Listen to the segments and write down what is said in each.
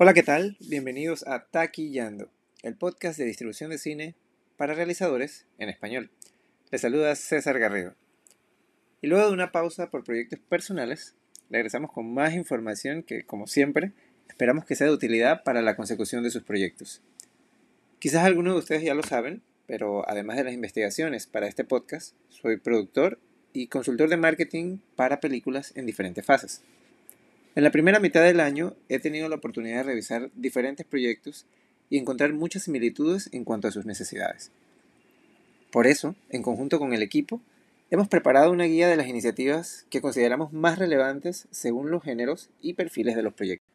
Hola, ¿qué tal? Bienvenidos a Taquillando, el podcast de distribución de cine para realizadores en español. Les saluda César Garrido. Y luego de una pausa por proyectos personales, regresamos con más información que, como siempre, esperamos que sea de utilidad para la consecución de sus proyectos. Quizás algunos de ustedes ya lo saben, pero además de las investigaciones para este podcast, soy productor y consultor de marketing para películas en diferentes fases. En la primera mitad del año he tenido la oportunidad de revisar diferentes proyectos y encontrar muchas similitudes en cuanto a sus necesidades. Por eso, en conjunto con el equipo, hemos preparado una guía de las iniciativas que consideramos más relevantes según los géneros y perfiles de los proyectos.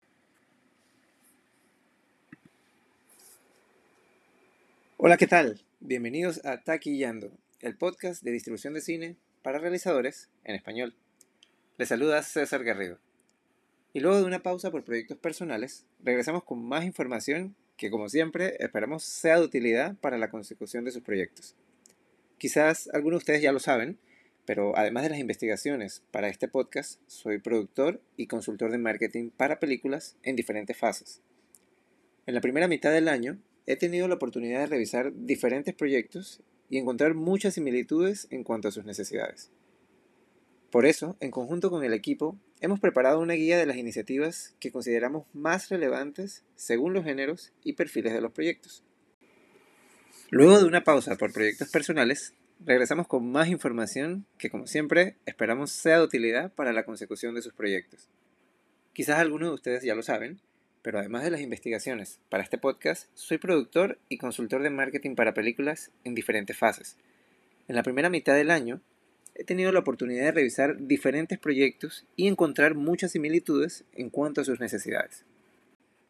Hola, ¿qué tal? Bienvenidos a Taquillando, el podcast de distribución de cine para realizadores en español. Les saluda César Garrido. Y luego de una pausa por proyectos personales, regresamos con más información que como siempre esperamos sea de utilidad para la consecución de sus proyectos. Quizás algunos de ustedes ya lo saben, pero además de las investigaciones para este podcast, soy productor y consultor de marketing para películas en diferentes fases. En la primera mitad del año he tenido la oportunidad de revisar diferentes proyectos y encontrar muchas similitudes en cuanto a sus necesidades. Por eso, en conjunto con el equipo, hemos preparado una guía de las iniciativas que consideramos más relevantes según los géneros y perfiles de los proyectos. Luego de una pausa por proyectos personales, regresamos con más información que, como siempre, esperamos sea de utilidad para la consecución de sus proyectos. Quizás algunos de ustedes ya lo saben, pero además de las investigaciones para este podcast, soy productor y consultor de marketing para películas en diferentes fases. En la primera mitad del año he tenido la oportunidad de revisar diferentes proyectos y encontrar muchas similitudes en cuanto a sus necesidades.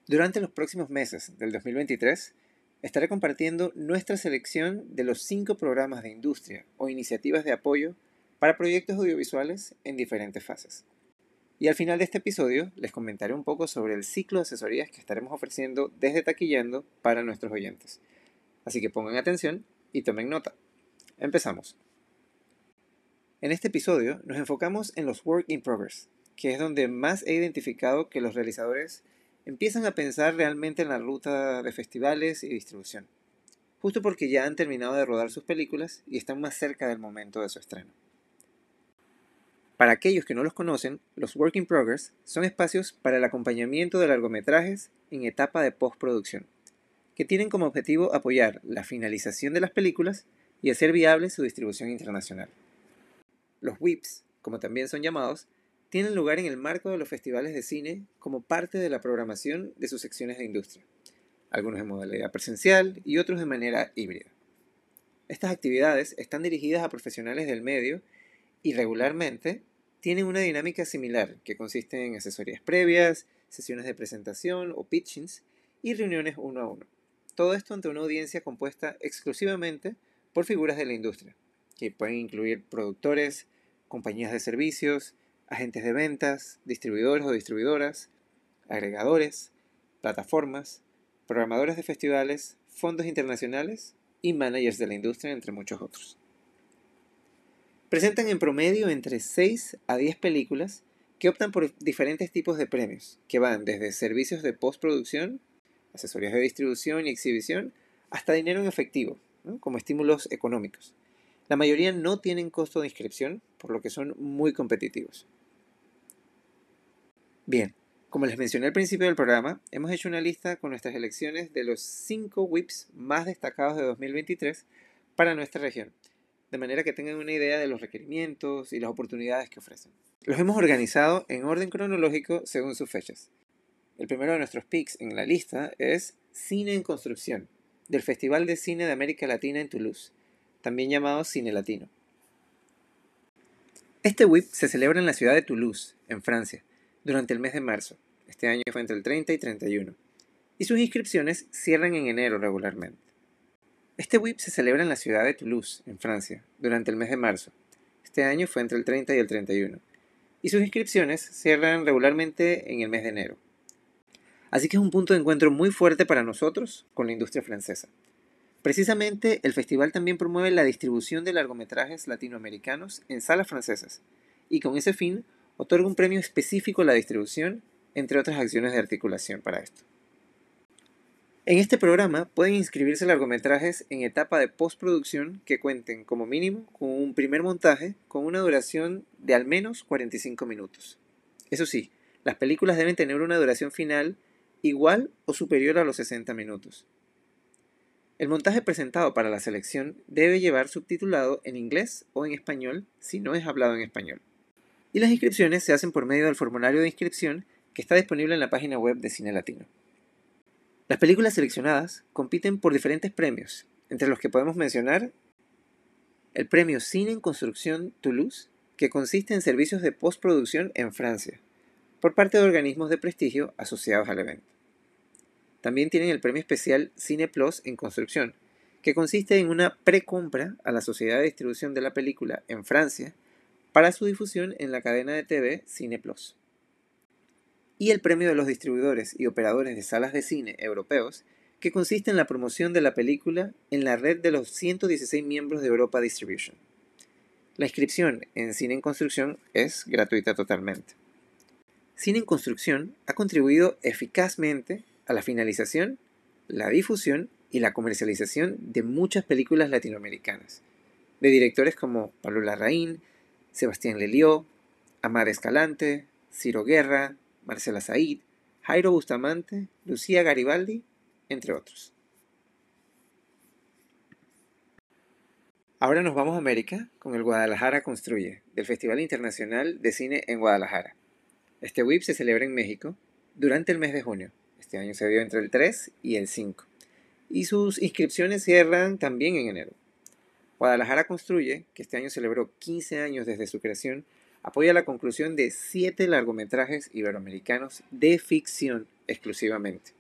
Durante los próximos meses del 2023, estaré compartiendo nuestra selección de los cinco programas de industria o iniciativas de apoyo para proyectos audiovisuales en diferentes fases. Y al final de este episodio les comentaré un poco sobre el ciclo de asesorías que estaremos ofreciendo desde Taquillando para nuestros oyentes. Así que pongan atención y tomen nota. Empezamos. En este episodio nos enfocamos en los work in progress, que es donde más he identificado que los realizadores empiezan a pensar realmente en la ruta de festivales y distribución, justo porque ya han terminado de rodar sus películas y están más cerca del momento de su estreno. Para aquellos que no los conocen, los Work in Progress son espacios para el acompañamiento de largometrajes en etapa de postproducción, que tienen como objetivo apoyar la finalización de las películas y hacer viable su distribución internacional. Los WIPs, como también son llamados, tienen lugar en el marco de los festivales de cine como parte de la programación de sus secciones de industria, algunos en modalidad presencial y otros de manera híbrida. Estas actividades están dirigidas a profesionales del medio y regularmente tienen una dinámica similar que consiste en asesorías previas, sesiones de presentación o pitchings y reuniones uno a uno. Todo esto ante una audiencia compuesta exclusivamente por figuras de la industria, que pueden incluir productores, compañías de servicios, agentes de ventas, distribuidores o distribuidoras, agregadores, plataformas, programadores de festivales, fondos internacionales y managers de la industria, entre muchos otros. Presentan en promedio entre 6 a 10 películas que optan por diferentes tipos de premios, que van desde servicios de postproducción, asesorías de distribución y exhibición, hasta dinero en efectivo, como estímulos económicos. La mayoría no tienen costo de inscripción, por lo que son muy competitivos. Bien, como les mencioné al principio del programa, hemos hecho una lista con nuestras elecciones de los 5 WIPs más destacados de 2023 para nuestra región, de manera que tengan una idea de los requerimientos y las oportunidades que ofrecen. Los hemos organizado en orden cronológico según sus fechas. El primero de nuestros picks en la lista es Cine en Construcción, del Festival de Cine de América Latina en Toulouse, también llamado Cine Latino. Este WIP se celebra en la ciudad de Toulouse, en Francia, durante el mes de marzo. Este año fue entre el 30 y 31. Y sus inscripciones cierran en enero regularmente. Este WIP se celebra en la ciudad de Toulouse, en Francia, durante el mes de marzo. Este año fue entre el 30 y el 31. Y sus inscripciones cierran regularmente en el mes de enero. Así que es un punto de encuentro muy fuerte para nosotros con la industria francesa. Precisamente, el festival también promueve la distribución de largometrajes latinoamericanos en salas francesas y con ese fin otorga un premio específico a la distribución, entre otras acciones de articulación para esto. En este programa pueden inscribirse largometrajes en etapa de postproducción que cuenten como mínimo con un primer montaje con una duración de al menos 45 minutos. Eso sí, las películas deben tener una duración final igual o superior a los 60 minutos. El montaje presentado para la selección debe llevar subtitulado en inglés o en español si no es hablado en español. Y las inscripciones se hacen por medio del formulario de inscripción que está disponible en la página web de Cine Latino. Las películas seleccionadas compiten por diferentes premios, entre los que podemos mencionar el premio Cine en Construcción Toulouse, que consiste en servicios de postproducción en Francia, por parte de organismos de prestigio asociados al evento. También tienen el premio especial Cine Plus en construcción, que consiste en una precompra a la sociedad de distribución de la película en Francia para su difusión en la cadena de TV Cine Plus. Y el premio de los distribuidores y operadores de salas de cine europeos, que consiste en la promoción de la película en la red de los 116 miembros de Europa Distribution. La inscripción en Cine en Construcción es gratuita totalmente. Cine en Construcción ha contribuido eficazmente a la finalización, la difusión y la comercialización de muchas películas latinoamericanas, de directores como Pablo Larraín, Sebastián Lelió, Amar Escalante, Ciro Guerra, Marcela Said, Jairo Bustamante, Lucía Garibaldi, entre otros. Ahora nos vamos a América con el Guadalajara Construye, del Festival Internacional de Cine en Guadalajara. Este WIP se celebra en México durante el mes de junio. Este año se dio entre el 3 y el 5. Y sus inscripciones cierran también en enero. Guadalajara Construye, que este año celebró 15 años desde su creación, apoya la conclusión de 7 largometrajes iberoamericanos de ficción exclusivamente.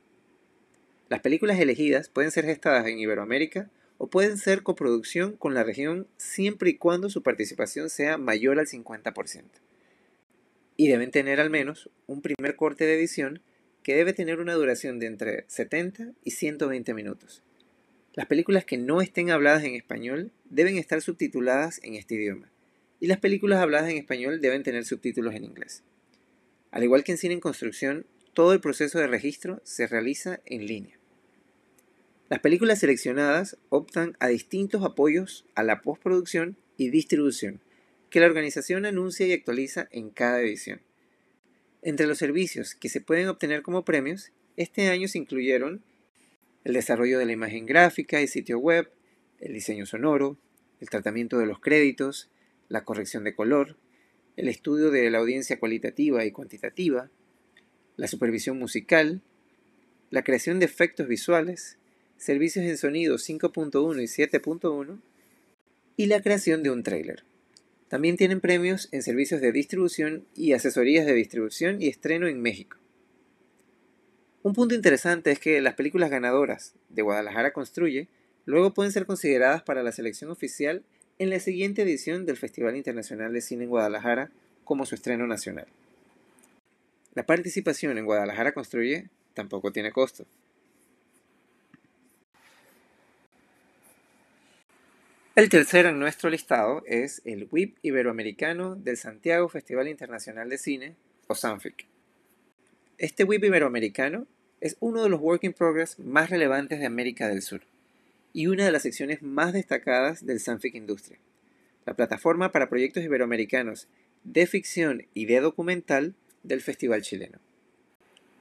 Las películas elegidas pueden ser gestadas en Iberoamérica o pueden ser coproducción con la región siempre y cuando su participación sea mayor al 50%. Y deben tener al menos un primer corte de edición que debe tener una duración de entre 70 y 120 minutos. Las películas que no estén habladas en español deben estar subtituladas en este idioma, y las películas habladas en español deben tener subtítulos en inglés. Al igual que en cine en construcción, todo el proceso de registro se realiza en línea. Las películas seleccionadas optan a distintos apoyos a la postproducción y distribución, que la organización anuncia y actualiza en cada edición. Entre los servicios que se pueden obtener como premios, este año se incluyeron el desarrollo de la imagen gráfica y sitio web, el diseño sonoro, el tratamiento de los créditos, la corrección de color, el estudio de la audiencia cualitativa y cuantitativa, la supervisión musical, la creación de efectos visuales, servicios en sonido 5.1 y 7.1 y la creación de un trailer. También tienen premios en servicios de distribución y asesorías de distribución y estreno en México. Un punto interesante es que las películas ganadoras de Guadalajara Construye luego pueden ser consideradas para la selección oficial en la siguiente edición del Festival Internacional de Cine en Guadalajara como su estreno nacional. La participación en Guadalajara Construye tampoco tiene costo. El tercero en nuestro listado es el WIP Iberoamericano del Santiago Festival Internacional de Cine, o SANFIC. Este WIP Iberoamericano es uno de los Work in Progress más relevantes de América del Sur y una de las secciones más destacadas del Sanfic Industria, la plataforma para proyectos iberoamericanos de ficción y de documental del Festival chileno.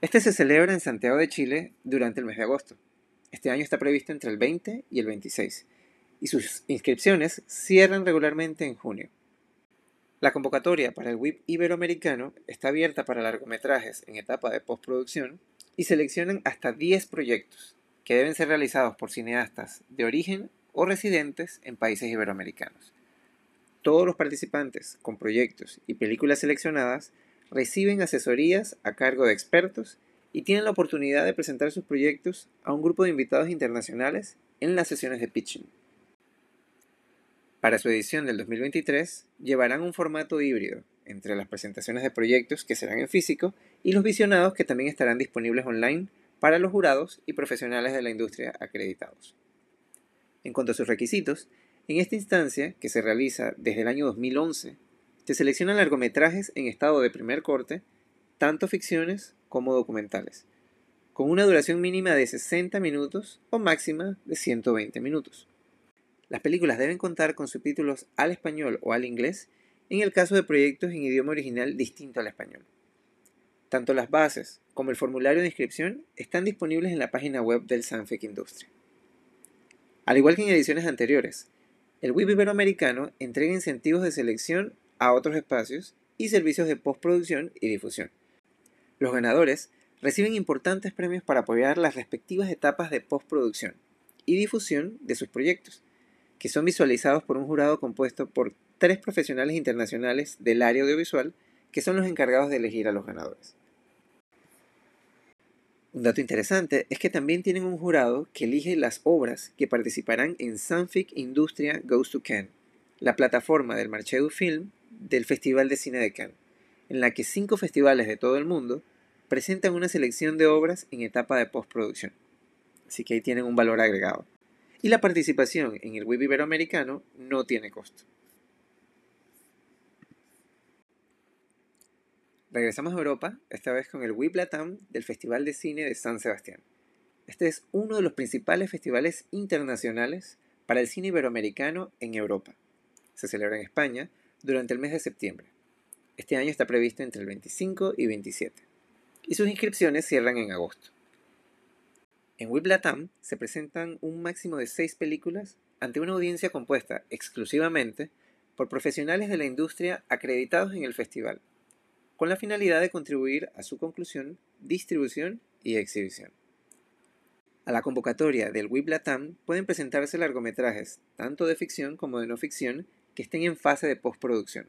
Este se celebra en Santiago de Chile durante el mes de agosto. Este año está previsto entre el 20 y el 26 y sus inscripciones cierran regularmente en junio. La convocatoria para el WIP iberoamericano está abierta para largometrajes en etapa de postproducción y seleccionan hasta 10 proyectos que deben ser realizados por cineastas de origen o residentes en países iberoamericanos. Todos los participantes con proyectos y películas seleccionadas reciben asesorías a cargo de expertos y tienen la oportunidad de presentar sus proyectos a un grupo de invitados internacionales en las sesiones de pitching. Para su edición del 2023 llevarán un formato híbrido entre las presentaciones de proyectos que serán en físico y los visionados que también estarán disponibles online para los jurados y profesionales de la industria acreditados. En cuanto a sus requisitos, en esta instancia, que se realiza desde el año 2011, se seleccionan largometrajes en estado de primer corte, tanto ficciones como documentales. con una duración mínima de 60 minutos o máxima de 120 minutos. Las películas deben contar con subtítulos al español o al inglés en el caso de proyectos en idioma original distinto al español. Tanto las bases como el formulario de inscripción están disponibles en la página web del Sanfic Industria. Al igual que en ediciones anteriores, el WIP Iberoamericano entrega incentivos de selección a otros espacios y servicios de postproducción y difusión. Los ganadores reciben importantes premios para apoyar las respectivas etapas de postproducción y difusión de sus proyectos, que son visualizados por un jurado compuesto por tres profesionales internacionales del área audiovisual que son los encargados de elegir a los ganadores. Un dato interesante es que también tienen un jurado que elige las obras que participarán en Sanfic Industria Goes to Cannes, la plataforma del Marché du Film del Festival de Cine de Cannes, en la que cinco festivales de todo el mundo presentan una selección de obras en etapa de postproducción. Así que ahí tienen un valor agregado y la participación en el WIB Iberoamericano no tiene costo. Regresamos a Europa, esta vez con el WIB Latam del Festival de Cine de San Sebastián. Este es uno de los principales festivales internacionales para el cine iberoamericano en Europa. Se celebra en España durante el mes de septiembre. Este año está previsto entre el 25 y 27. Y sus inscripciones cierran en agosto. En Latam se presentan un máximo de seis películas ante una audiencia compuesta exclusivamente por profesionales de la industria acreditados en el festival, con la finalidad de contribuir a su conclusión, distribución y exhibición. A la convocatoria del Latam pueden presentarse largometrajes, tanto de ficción como de no ficción, que estén en fase de postproducción,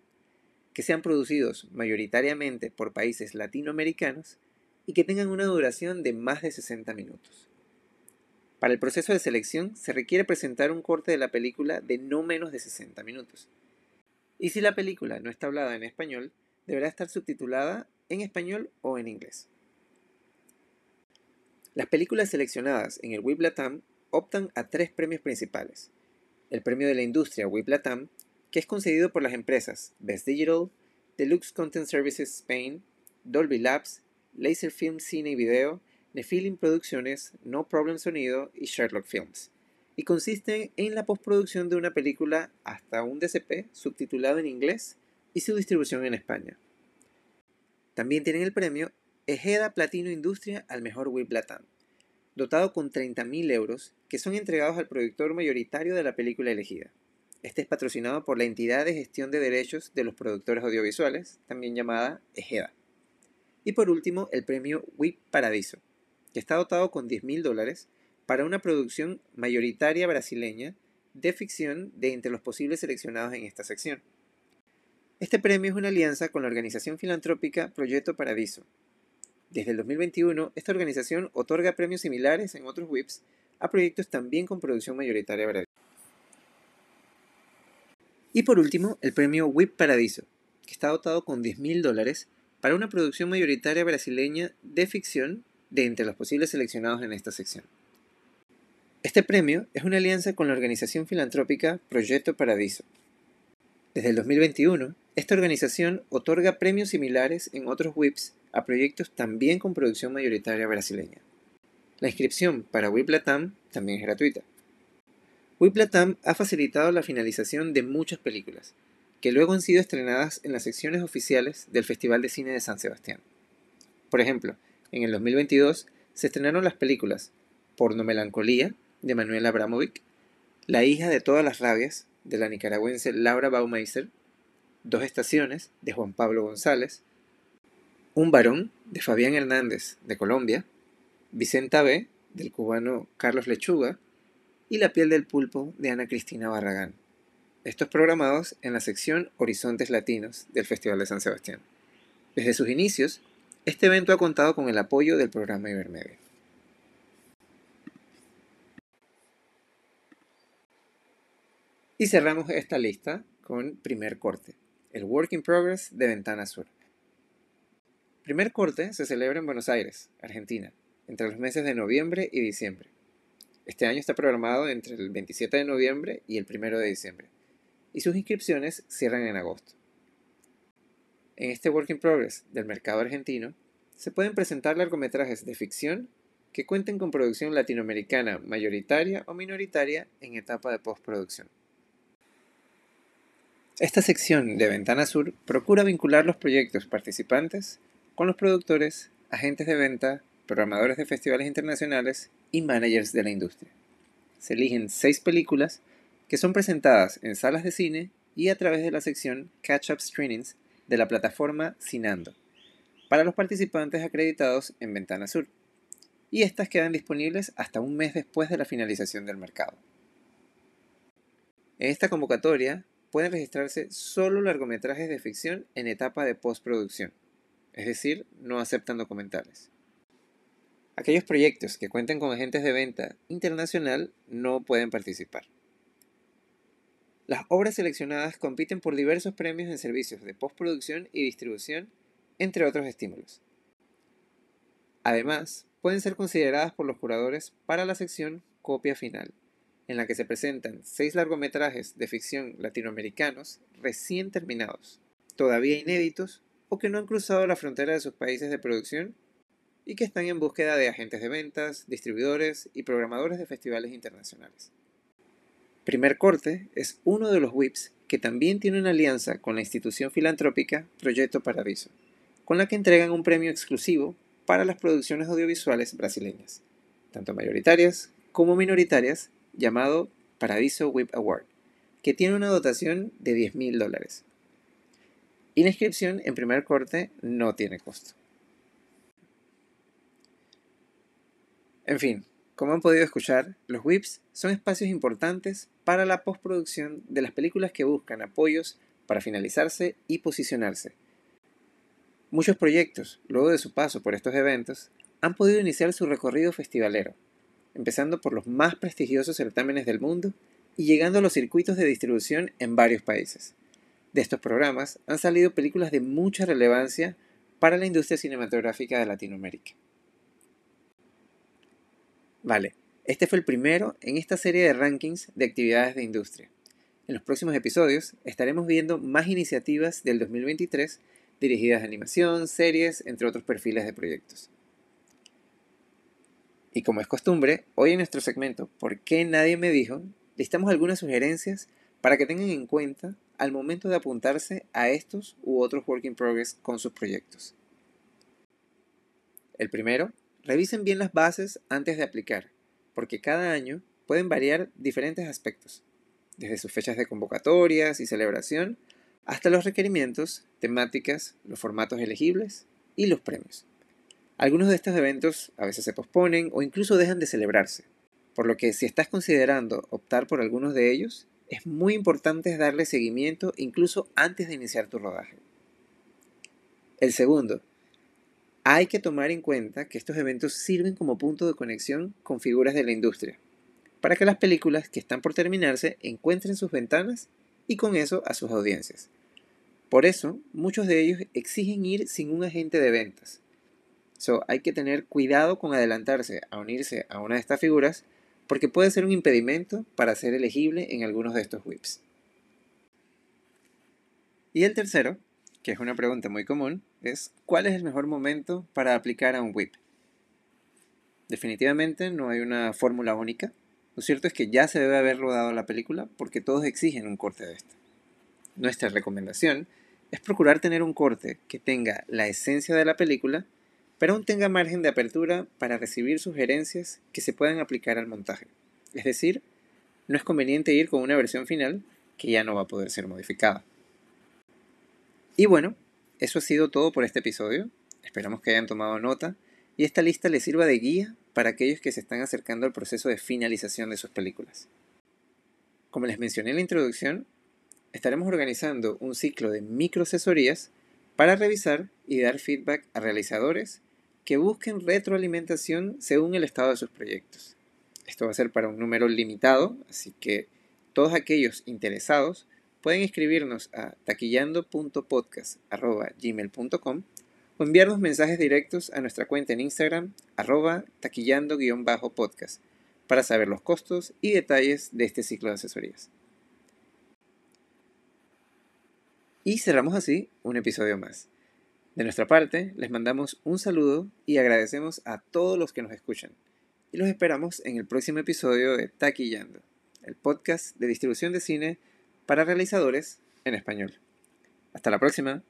que sean producidos mayoritariamente por países latinoamericanos y que tengan una duración de más de 60 minutos. Para el proceso de selección se requiere presentar un corte de la película de no menos de 60 minutos. Y si la película no está hablada en español, deberá estar subtitulada en español o en inglés. Las películas seleccionadas en el WIP Latam optan a tres premios principales. El premio de la industria WIP Latam, que es concedido por las empresas Best Digital, Deluxe Content Services Spain, Dolby Labs, Laser Film Cine y Video Nephilim Producciones, No Problem Sonido y Sherlock Films, y consisten en la postproducción de una película hasta un DCP subtitulado en inglés y su distribución en España. También tienen el premio Ejeda Platino Industria al mejor Whip Latam, dotado con 30.000 euros que son entregados al productor mayoritario de la película elegida. Este es patrocinado por la entidad de gestión de derechos de los productores audiovisuales, también llamada Ejeda. Y por último, el premio WIP Paradiso, que está dotado con 10 mil dólares para una producción mayoritaria brasileña de ficción de entre los posibles seleccionados en esta sección. Este premio es una alianza con la organización filantrópica Proyecto Paradiso. Desde el 2021, esta organización otorga premios similares en otros WIPs a proyectos también con producción mayoritaria brasileña. Y por último, el premio WIP Paradiso, que está dotado con 10 mil dólares para una producción mayoritaria brasileña de ficción de entre los posibles seleccionados en esta sección. Este premio es una alianza con la organización filantrópica Proyecto Paradiso. Desde el 2021, esta organización otorga premios similares en otros WIPs a proyectos también con producción mayoritaria brasileña. La inscripción para WIP Latam también es gratuita. WIP Latam ha facilitado la finalización de muchas películas, que luego han sido estrenadas en las secciones oficiales del Festival de Cine de San Sebastián. Por ejemplo, en el 2022 se estrenaron las películas Porno Melancolía de Manuel Abramovic, La hija de todas las rabias de la nicaragüense Laura Baumeister, Dos estaciones de Juan Pablo González, Un varón de Fabián Hernández de Colombia, Vicenta B del cubano Carlos Lechuga y La piel del pulpo de Ana Cristina Barragán. Estos programados en la sección Horizontes Latinos del Festival de San Sebastián. Desde sus inicios, este evento ha contado con el apoyo del programa Ibermedia. Y cerramos esta lista con primer corte, el Work in Progress de Ventana Sur. Primer corte se celebra en Buenos Aires, Argentina, entre los meses de noviembre y diciembre. Este año está programado entre el 27 de noviembre y el 1 de diciembre, y sus inscripciones cierran en agosto. En este Work in Progress del mercado argentino se pueden presentar largometrajes de ficción que cuenten con producción latinoamericana mayoritaria o minoritaria en etapa de postproducción. Esta sección de Ventana Sur procura vincular los proyectos participantes con los productores, agentes de venta, programadores de festivales internacionales y managers de la industria. Se eligen seis películas que son presentadas en salas de cine y a través de la sección Catch Up Screenings de la plataforma Cinando para los participantes acreditados en Ventana Sur. Y estas quedan disponibles hasta un mes después de la finalización del mercado. En esta convocatoria pueden registrarse solo largometrajes de ficción en etapa de postproducción, es decir, no aceptan documentales. Aquellos proyectos que cuenten con agentes de venta internacional no pueden participar. Las obras seleccionadas compiten por diversos premios en servicios de postproducción y distribución, entre otros estímulos. Además, pueden ser consideradas por los curadores para la sección copia final, en la que se presentan seis largometrajes de ficción latinoamericanos recién terminados, todavía inéditos o que no han cruzado la frontera de sus países de producción y que están en búsqueda de agentes de ventas, distribuidores y programadores de festivales internacionales. Primer Corte es uno de los WIPs que también tiene una alianza con la institución filantrópica Proyecto Paradiso, con la que entregan un premio exclusivo para las producciones audiovisuales brasileñas, tanto mayoritarias como minoritarias, llamado Paradiso Whip Award, que tiene una dotación de 10 mil dólares. Y la inscripción en primer corte no tiene costo. En fin, como han podido escuchar, los WIPs son espacios importantes para la postproducción de las películas que buscan apoyos para finalizarse y posicionarse. Muchos proyectos, luego de su paso por estos eventos, han podido iniciar su recorrido festivalero, empezando por los más prestigiosos certámenes del mundo y llegando a los circuitos de distribución en varios países. De estos programas han salido películas de mucha relevancia para la industria cinematográfica de Latinoamérica. Vale, este fue el primero en esta serie de rankings de actividades de industria. En los próximos episodios estaremos viendo más iniciativas del 2023 dirigidas a animación, series, entre otros perfiles de proyectos. Y como es costumbre, hoy en nuestro segmento ¿Por qué nadie me dijo? listamos algunas sugerencias para que tengan en cuenta al momento de apuntarse a estos u otros work in progress con sus proyectos. El primero, revisen bien las bases antes de aplicar, porque cada año pueden variar diferentes aspectos, desde sus fechas de convocatorias y celebración hasta los requerimientos, temáticas, los formatos elegibles y los premios. Algunos de estos eventos a veces se posponen o incluso dejan de celebrarse, por lo que si estás considerando optar por algunos de ellos, es muy importante darle seguimiento incluso antes de iniciar tu rodaje. El segundo, hay que tomar en cuenta que estos eventos sirven como punto de conexión con figuras de la industria, para que las películas que están por terminarse encuentren sus ventanas y con eso a sus audiencias. Por eso, muchos de ellos exigen ir sin un agente de ventas, hay que tener cuidado con adelantarse a unirse a una de estas figuras porque puede ser un impedimento para ser elegible en algunos de estos whips. Y el tercero, que es una pregunta muy común, es ¿cuál es el mejor momento para aplicar a un whip? Definitivamente no hay una fórmula única. Lo cierto es que ya se debe haber rodado la película porque todos exigen un corte de esta. Nuestra recomendación es procurar tener un corte que tenga la esencia de la película pero aún tenga margen de apertura para recibir sugerencias que se puedan aplicar al montaje. Es decir, no es conveniente ir con una versión final que ya no va a poder ser modificada. Y bueno, eso ha sido todo por este episodio. Esperamos que hayan tomado nota y esta lista les sirva de guía para aquellos que se están acercando al proceso de finalización de sus películas. Como les mencioné en la introducción, estaremos organizando un ciclo de microasesorías para revisar y dar feedback a realizadores que busquen retroalimentación según el estado de sus proyectos. Esto va a ser para un número limitado, así que todos aquellos interesados pueden escribirnos a taquillando.podcast.gmail.com o enviarnos mensajes directos a nuestra cuenta en Instagram arroba taquillando-podcast para saber los costos y detalles de este ciclo de asesorías. Y cerramos así un episodio más. De nuestra parte, les mandamos un saludo y agradecemos a todos los que nos escuchan. Y los esperamos en el próximo episodio de Taquillando, el podcast de distribución de cine para realizadores en español. Hasta la próxima.